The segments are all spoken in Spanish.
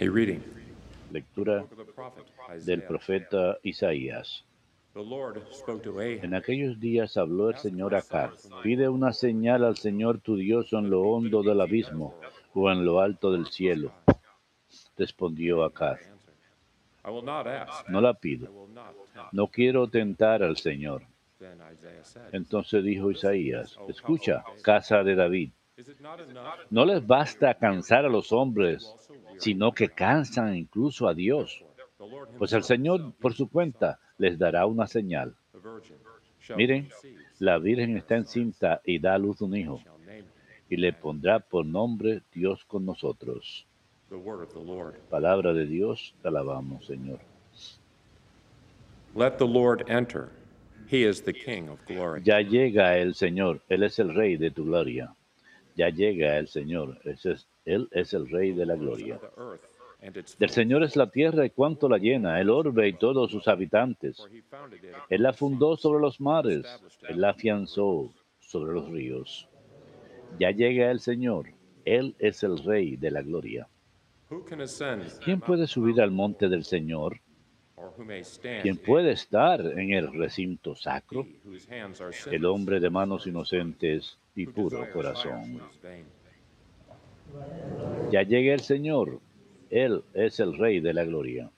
A reading. Lectura del profeta Isaías. En aquellos días habló el Señor a Acab, pide una señal al Señor tu Dios en lo hondo del abismo o en lo alto del cielo. Respondió Acab, I will not ask, no la pido, no quiero tentar al Señor. Entonces dijo Isaías, escucha, casa de David, No les basta cansar a los hombres, sino que cansan incluso a Dios. Pues el Señor, por su cuenta, les dará una señal. Miren, la Virgen está encinta y da a luz un hijo, y le pondrá por nombre Dios con nosotros. Palabra de Dios, te alabamos, Señor. Let the Lord enter. He is the King of glory. Ya llega el Señor, Él es el Rey de tu gloria. Ya llega el Señor, ese es- Él es el Rey de la gloria. Del Señor es la tierra y cuánto la llena, el orbe y todos sus habitantes. Él la fundó sobre los mares, Él la afianzó sobre los ríos. Ya llega el Señor, Él es el Rey de la gloria. ¿Quién puede subir al monte del Señor? ¿Quién puede estar en el recinto sacro? El hombre de manos inocentes y puro corazón. Ya llega el Señor, Él es el Rey de la gloria.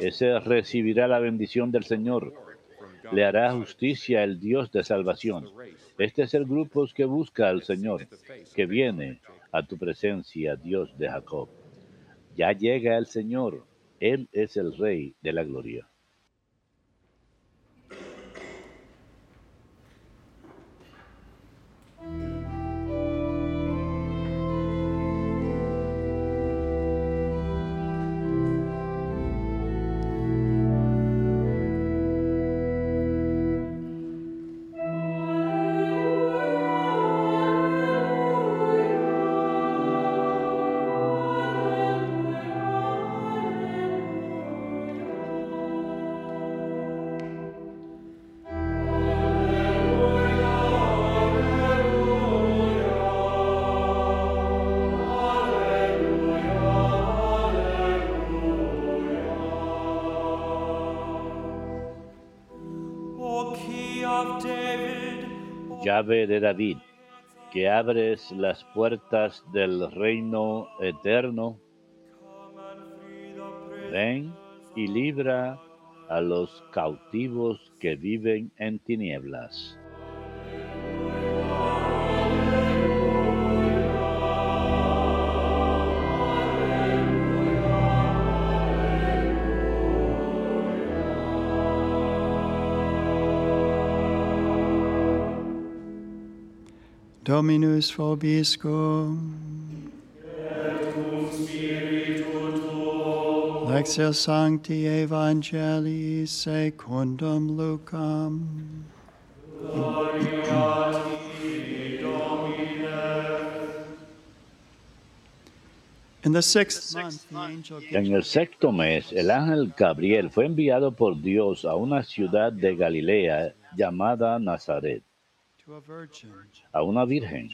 Ese recibirá la bendición del Señor. Le hará justicia el Dios de salvación. Este es el grupo que busca al Señor, que viene a tu presencia, Dios de Jacob. Ya llega el Señor, Él es el Rey de la gloria. De David, que abres las puertas del reino eterno, ven y libra a los cautivos que viven en tinieblas. Dominus vobiscum. Lectio Sancti Evangelii secundum Lucam. In sixth month, the angel En el sexto mes, el ángel Gabriel fue enviado por Dios a una ciudad de Galilea llamada Nazaret, a una virgen,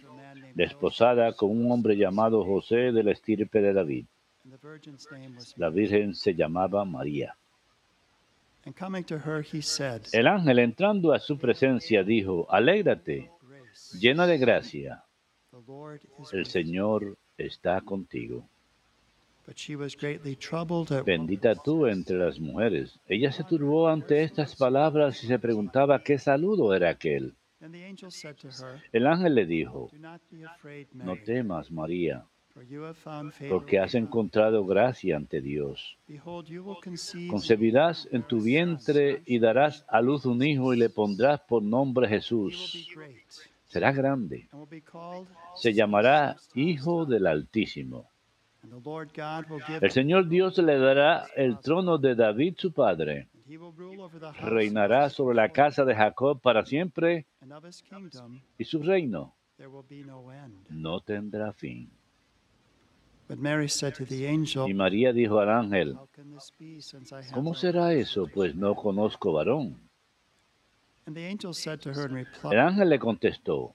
desposada con un hombre llamado José del estirpe de David. La virgen se llamaba María. El ángel entrando a su presencia dijo, Alégrate, llena de gracia, el with you." Señor está contigo. But she was greatly troubled at Bendita tú entre las mujeres. Ella se turbó ante estas palabras y se preguntaba qué saludo era aquel. El ángel le dijo, no temas, María, porque has encontrado gracia ante Dios. Concebirás en tu vientre y darás a luz un hijo y le pondrás por nombre Jesús. Será grande. Se llamará Hijo del Altísimo. El Señor Dios le dará el trono de David su padre. Reinará sobre la casa de Jacob para siempre y su reino no end. no tendrá fin. Y María dijo al ángel, ¿cómo será eso? Pues no conozco varón. El ángel le contestó,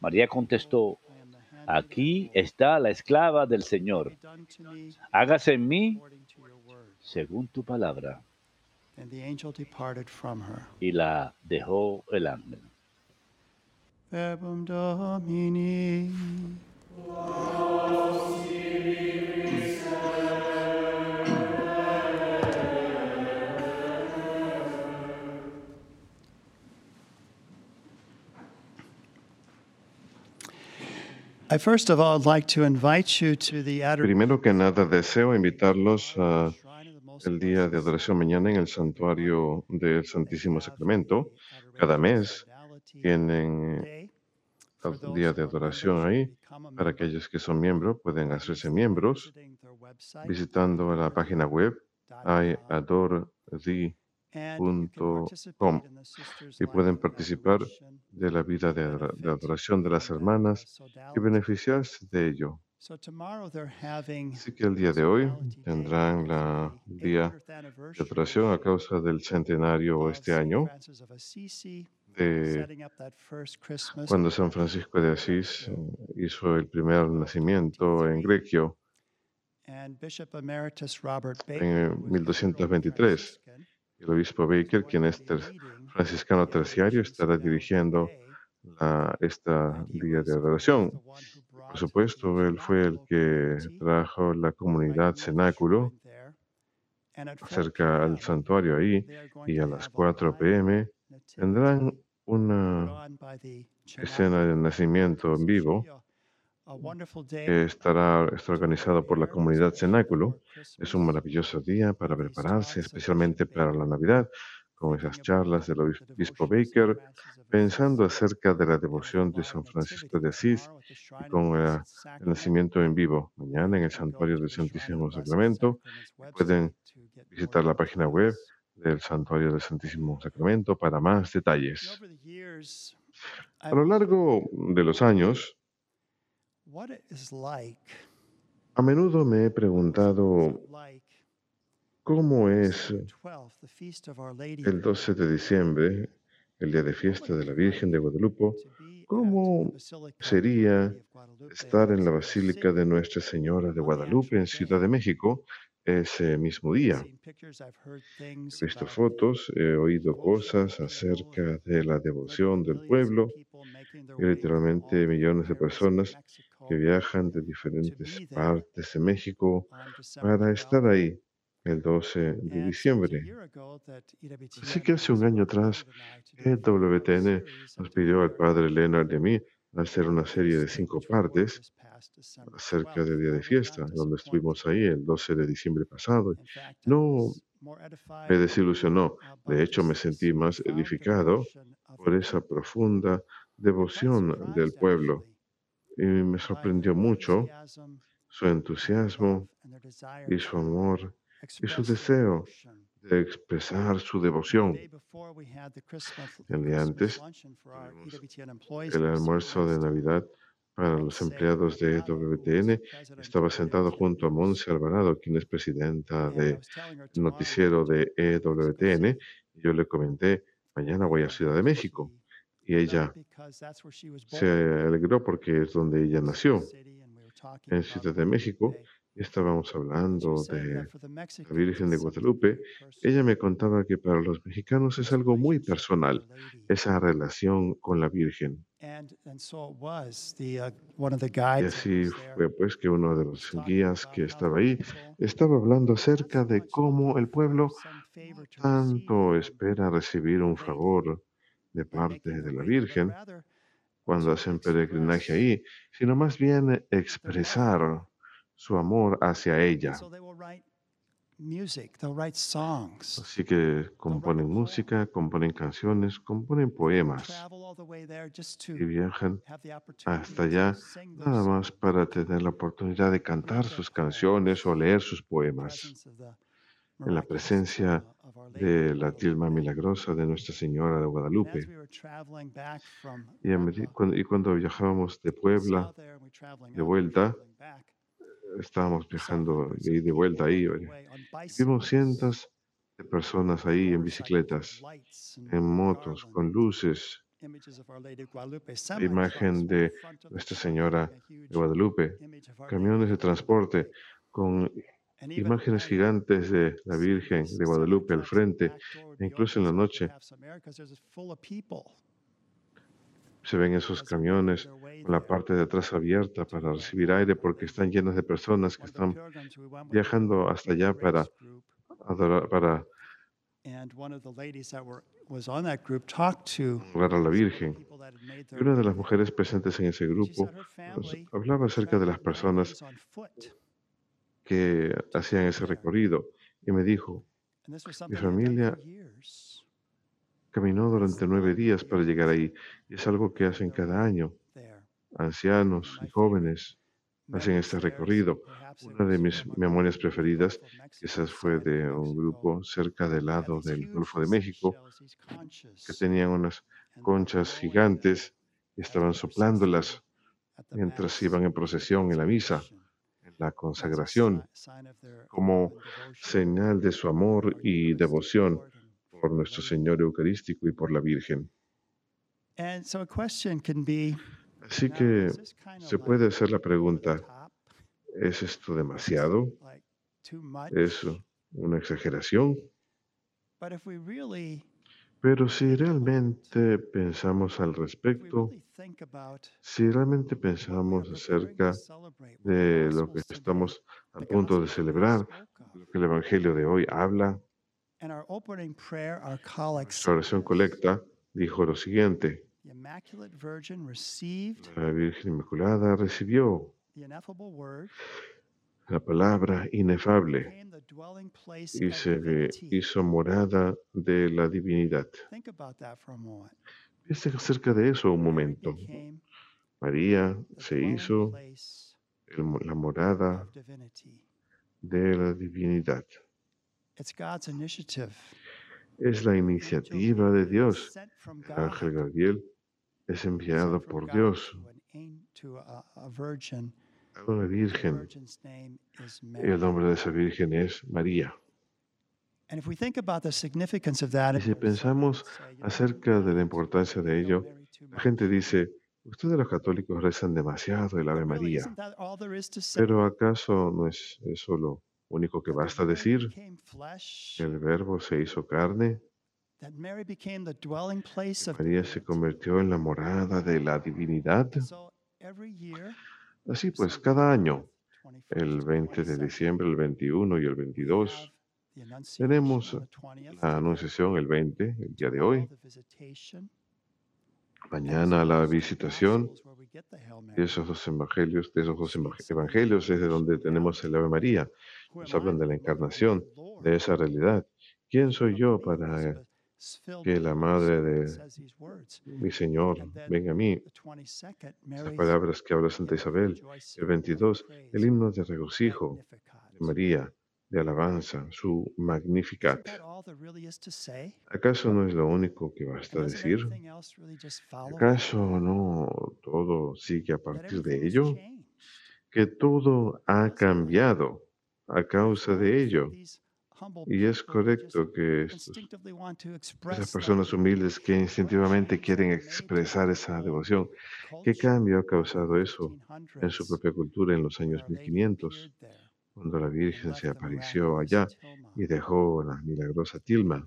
María contestó, aquí está la esclava del Señor. Hágase en mí según tu palabra. Y la dejó el ángel. Primero que nada, deseo invitarlos a el día de adoración mañana en el santuario del Santísimo Sacramento. Cada mes tienen Day. el día de adoración ahí. Para aquellos que son miembros, pueden hacerse miembros visitando la página web iadorthee.com y pueden participar de la vida de, adora- de adoración de las hermanas y beneficiarse de ello. Así que el día de hoy tendrán la día de adoración a causa del centenario este año de cuando San Francisco de Asís eh, hizo el primer nacimiento en Grecio en 1223. El obispo Baker, quien es franciscano terciario, estará dirigiendo esta día de adoración. Por supuesto, él fue el que trajo la comunidad cenáculo cerca al santuario ahí y a las 4 pm tendrán una escena de nacimiento en vivo que estará, está organizado por la comunidad cenáculo. Es un maravilloso día para prepararse, especialmente para la Navidad, con esas charlas del obispo Baker, pensando acerca de la devoción de San Francisco de Asís y con eh, el nacimiento en vivo. Mañana en el Santuario del Santísimo Sacramento pueden visitar la página web del Santuario del Santísimo Sacramento para más detalles. A lo largo de los años, a menudo me he preguntado cómo es el 12 de diciembre, el día de fiesta de la Virgen de Guadalupe, cómo sería estar en la Basílica de Nuestra Señora de Guadalupe en Ciudad de México ese mismo día. He visto fotos, he oído cosas acerca de la devoción del pueblo y literalmente millones de personas que viajan de diferentes partes de México para estar ahí el 12 de diciembre. Así que hace un año atrás, EWTN nos pidió al padre Leonard y a mí hacer una serie de cinco partes acerca del día de fiesta, donde estuvimos ahí el 12 de diciembre pasado. No me desilusionó, de hecho me sentí más edificado por esa profunda devoción del pueblo y me sorprendió mucho su entusiasmo y su amor y su deseo de expresar su devoción. El día antes, el almuerzo de Navidad para los empleados de EWTN. Estaba sentado junto a Monse Alvarado, quien es presidenta del noticiero de EWTN. Y yo le comenté, mañana voy a Ciudad de México. Y ella se alegró porque es donde ella nació, en Ciudad de México. Estábamos hablando de la Virgen de Guadalupe. Ella me contaba que para los mexicanos es algo muy personal, esa relación con la Virgen. Y así fue pues que uno de los guías que estaba ahí estaba hablando acerca de cómo el pueblo tanto espera recibir un favor de parte de la Virgen cuando hacen peregrinaje ahí, sino más bien expresar su amor hacia ella. Así que componen música, componen canciones, componen poemas y viajan hasta allá nada más para tener la oportunidad de cantar sus canciones o leer sus poemas en la presencia de la tilma milagrosa de Nuestra Señora de Guadalupe. Y, cuando, y cuando viajábamos de Puebla, de vuelta, estábamos viajando y de vuelta ahí. Vimos cientos de personas ahí en bicicletas, en motos, con luces, imagen de Nuestra Señora de Guadalupe, camiones de transporte con imágenes gigantes de la Virgen de Guadalupe al frente. E incluso en la noche se ven esos camiones con la parte de atrás abierta para recibir aire porque están llenos de personas que están viajando hasta allá para adorar, para a la Virgen. Y una de las mujeres presentes en ese grupo family hablaba acerca de las personas que hacían ese recorrido y me dijo, mi familia caminó durante nueve días para llegar ahí. Y es algo que hacen cada año. Ancianos y jóvenes hacen este recorrido. Una de mis memorias preferidas quizás fue de un grupo cerca del lado del Golfo de México que tenían unas conchas gigantes y estaban soplándolas mientras iban en procesión en la misa, la consagración, como señal de su amor y devoción por nuestro. Señor Eucarístico y por la Virgen. Así que se puede hacer la pregunta? ¿es esto demasiado? ¿Es una exageración? Pero si realmente pensamos al respecto, si realmente pensamos acerca de lo que estamos a punto de celebrar, lo que el Evangelio de hoy habla, nuestra oración colecta dijo lo siguiente, la Virgen Inmaculada recibió la palabra inefable y se hizo morada de la divinidad. Piensen acerca de eso un momento. María se hizo la morada de la divinidad. Es la iniciativa de Dios. ángel Gabriel es enviado por Dios a, una virgen el nombre de esa virgen es María. Y si pensamos acerca de la importancia de ello, la gente dice, ustedes los católicos rezan demasiado el Ave María, isn't that all there is to say? pero ¿acaso no es eso lo único que basta decir? Que el verbo se hizo carne, María se convirtió en la morada de la divinidad. Así pues, cada año, el 21st, 20 de 22nd, diciembre, el 21 y el we 22, have the Annunciation tenemos on the 20th, la anunciación el 20, el día de hoy, mañana la visitación de esos dos evangelios, de esos dos eva- evangelios es de donde tenemos el Ave María. Nos hablan de la encarnación, de esa realidad. ¿Quién soy yo para que la madre de mi Señor venga a mí? the 22nd, Esas Mary's palabras que habla Santa Isabel. El and 22, praise, el himno de regocijo de María, de alabanza, su Magnificat. ¿Acaso no es lo único que basta decir? ¿Acaso no todo sigue a partir de ello? Que todo ha cambiado a causa de ello. Y es correcto que estos, esas personas humildes que instintivamente quieren expresar esa devoción, ¿qué cambio ha causado eso en su 1500s propia cultura en los años Our Lady 1500, appeared there cuando la Virgen se apareció allá y dejó la milagrosa tilma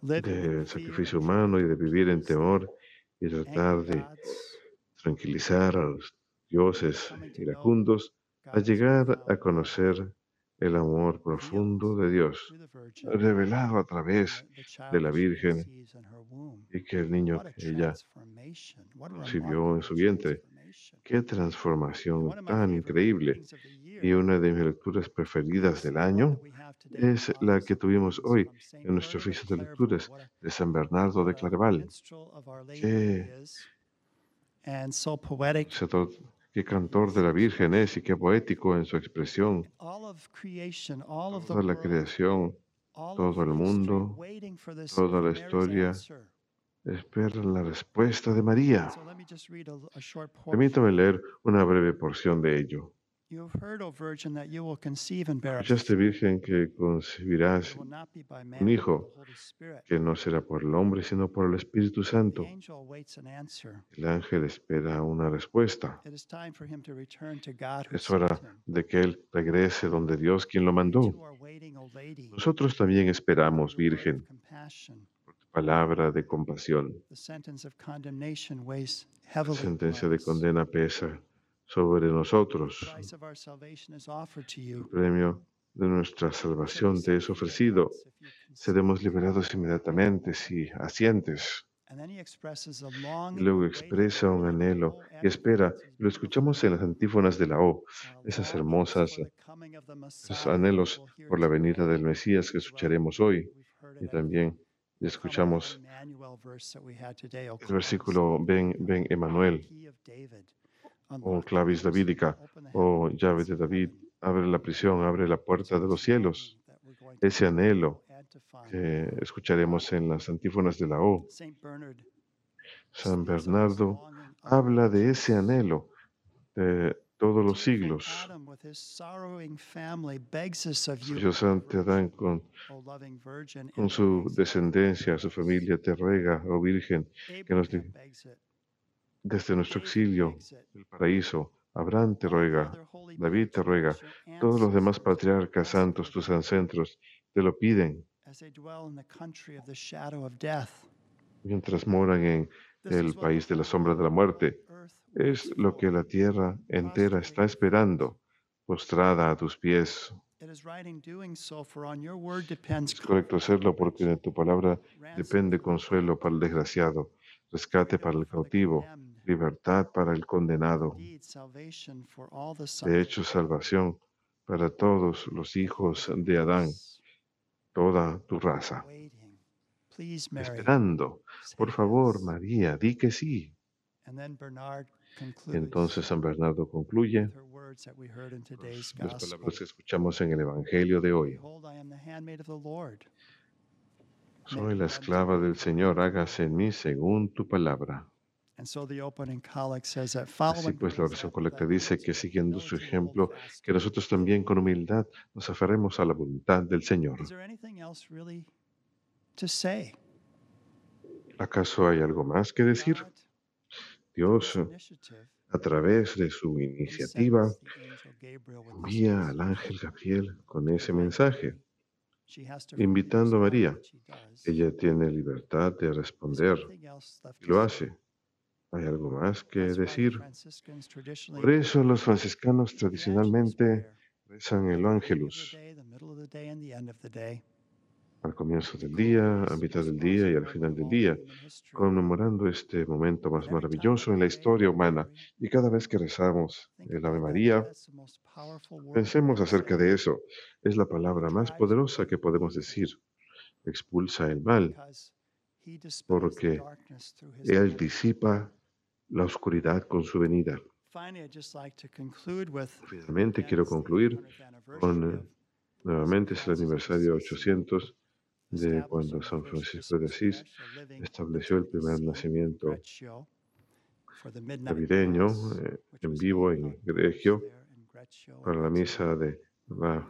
del sacrificio humano y de vivir en temor y tratar de tranquilizar a los dioses iracundos a llegar a conocer el amor profundo de Dios, revelado a través de la Virgen y que el niño que ella concibió en su vientre. Qué transformación tan increíble. Y una de mis lecturas preferidas del año es la que tuvimos hoy en nuestro oficio de lecturas de San Bernardo de Claraval. Qué, sedo- qué cantor de la Virgen es y qué poético en su expresión. Toda la creación, todo el mundo, toda la historia espera la respuesta de María. Permítame leer una breve porción de ello. You have heard, O Virgin, that you will conceive and bear a Escuchaste. Virgen, que concebirás un hijo que no será por el hombre, sino por el Espíritu The Santo. angel waits an answer. El ángel espera una respuesta. It is time for him to return to God who Es hora de que él regrese donde Dios quien lo mandó. Nosotros también esperamos, Virgen, compassion. palabra de compasión. The sentence of condemnation weighs La heavily sentencia de condena pesa sobre nosotros. El premio de nuestra salvación te es ofrecido. Seremos liberados inmediatamente si asientes. Y luego expresa un anhelo y espera. Lo escuchamos en las antífonas de la O, esas hermosas, esos anhelos por la venida del Mesías que escucharemos hoy. Y también escuchamos el versículo Ven, ven Emanuel, o clavis davídica, o llave de David, abre la prisión, abre la puerta de los cielos. Ese anhelo que escucharemos en las antífonas de la O. San Bernardo habla de ese anhelo de todos los siglos. Dios ante Adán con, con su descendencia, su familia te ruega, oh Virgen, que nos Abraham di- begs it. Desde nuestro exilio del paraíso. Abraham te ruega, David te ruega, todos los demás patriarcas santos, tus ancestros, te lo piden mientras moran en el país de la sombra de la muerte. Es lo que la tierra entera está esperando, postrada a tus pies. Es correcto hacerlo porque de tu palabra depende consuelo para el desgraciado, rescate para el cautivo, libertad para el condenado. De hecho, salvación para todos los hijos de Adán, toda tu raza. Esperando. Por favor. María, di que sí. Entonces San Bernardo concluye las palabras que escuchamos en el Evangelio de hoy. Soy la esclava del Señor, hágase en mí según tu palabra. Así pues, la oración colecta dice que siguiendo su ejemplo, que nosotros también con humildad nos aferremos a la voluntad del Señor. ¿Acaso hay algo más que decir? Dios, a través de su iniciativa, envía al ángel Gabriel con ese mensaje, invitando a María. Ella tiene libertad de responder y lo hace. ¿Hay algo más que decir? Por eso los franciscanos tradicionalmente rezan el Ángelus al comienzo del día, a mitad del día y al final del día, conmemorando este momento más maravilloso en la historia humana. Y cada vez que rezamos el Ave María, pensemos acerca de eso. Es la palabra más poderosa que podemos decir. Expulsa el mal. porque Él disipa la oscuridad con su venida. Finalmente quiero concluir con, eh, nuevamente es el aniversario 800 de cuando San Francisco de Asís estableció el primer nacimiento navideño eh, en vivo en Greccio para la misa de,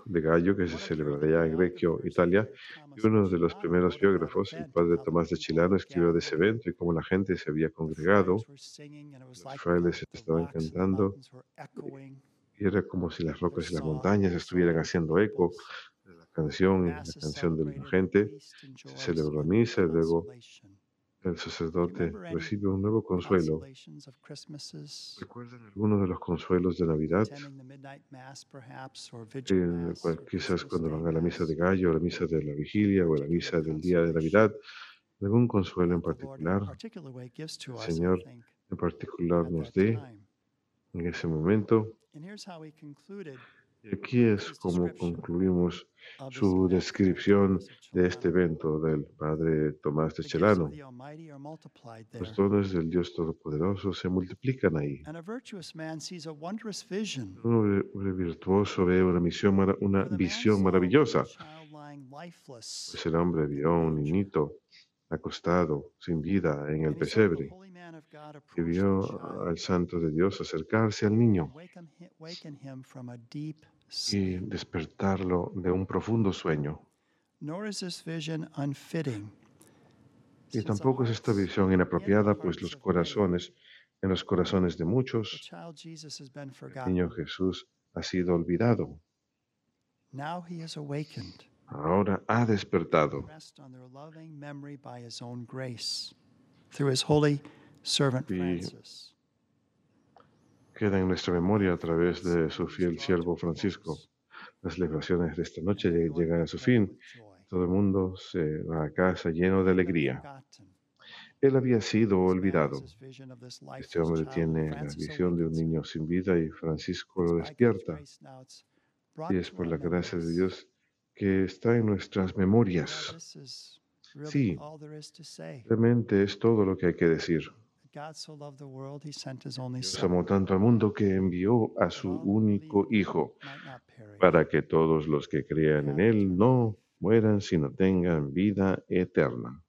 de Gallo que se celebrará en Greccio, Italia. Y uno de los primeros biógrafos, el padre Tomás de Chilano, escribió de ese evento y cómo la gente se había congregado Los frailes estaban cantando, y era como si las rocas y las montañas estuvieran haciendo eco de la canción la canción de la gente. Se celebró misa y luego el sacerdote recibe un nuevo consuelo. ¿Recuerdan algunos de los consuelos de Navidad? Eh, quizás cuando van a la misa de gallo, la misa de la vigilia o la misa del día de Navidad, algún consuelo en particular, el Señor, en particular nos dé en ese momento. Y aquí es como concluimos su descripción de este evento del padre Tomás de Celano. Los dones del Dios Todopoderoso se multiplican ahí. Un hombre virtuoso ve una, misión, una visión maravillosa. Pues el hombre vio un niñito acostado, sin vida, en el pesebre, y vio al santo de Dios acercarse al niño y despertarlo de un profundo sueño. Y tampoco es esta visión inapropiada, pues los corazones, en los corazones de muchos, el niño Jesús ha sido olvidado. Ahora ha despertado. Y queda en nuestra memoria a través de su fiel siervo Francisco. Las celebraciones de esta noche llegan a su fin. Todo el mundo se va a casa lleno de alegría. Él había sido olvidado. Este hombre tiene la visión de un niño sin vida y Francisco lo despierta. Y es por la gracia de Dios que está en nuestras memorias. Sí, realmente es todo lo que hay que decir. Dios amó tanto al mundo que envió a su único Hijo para que todos los que crean en Él no mueran, sino tengan vida eterna.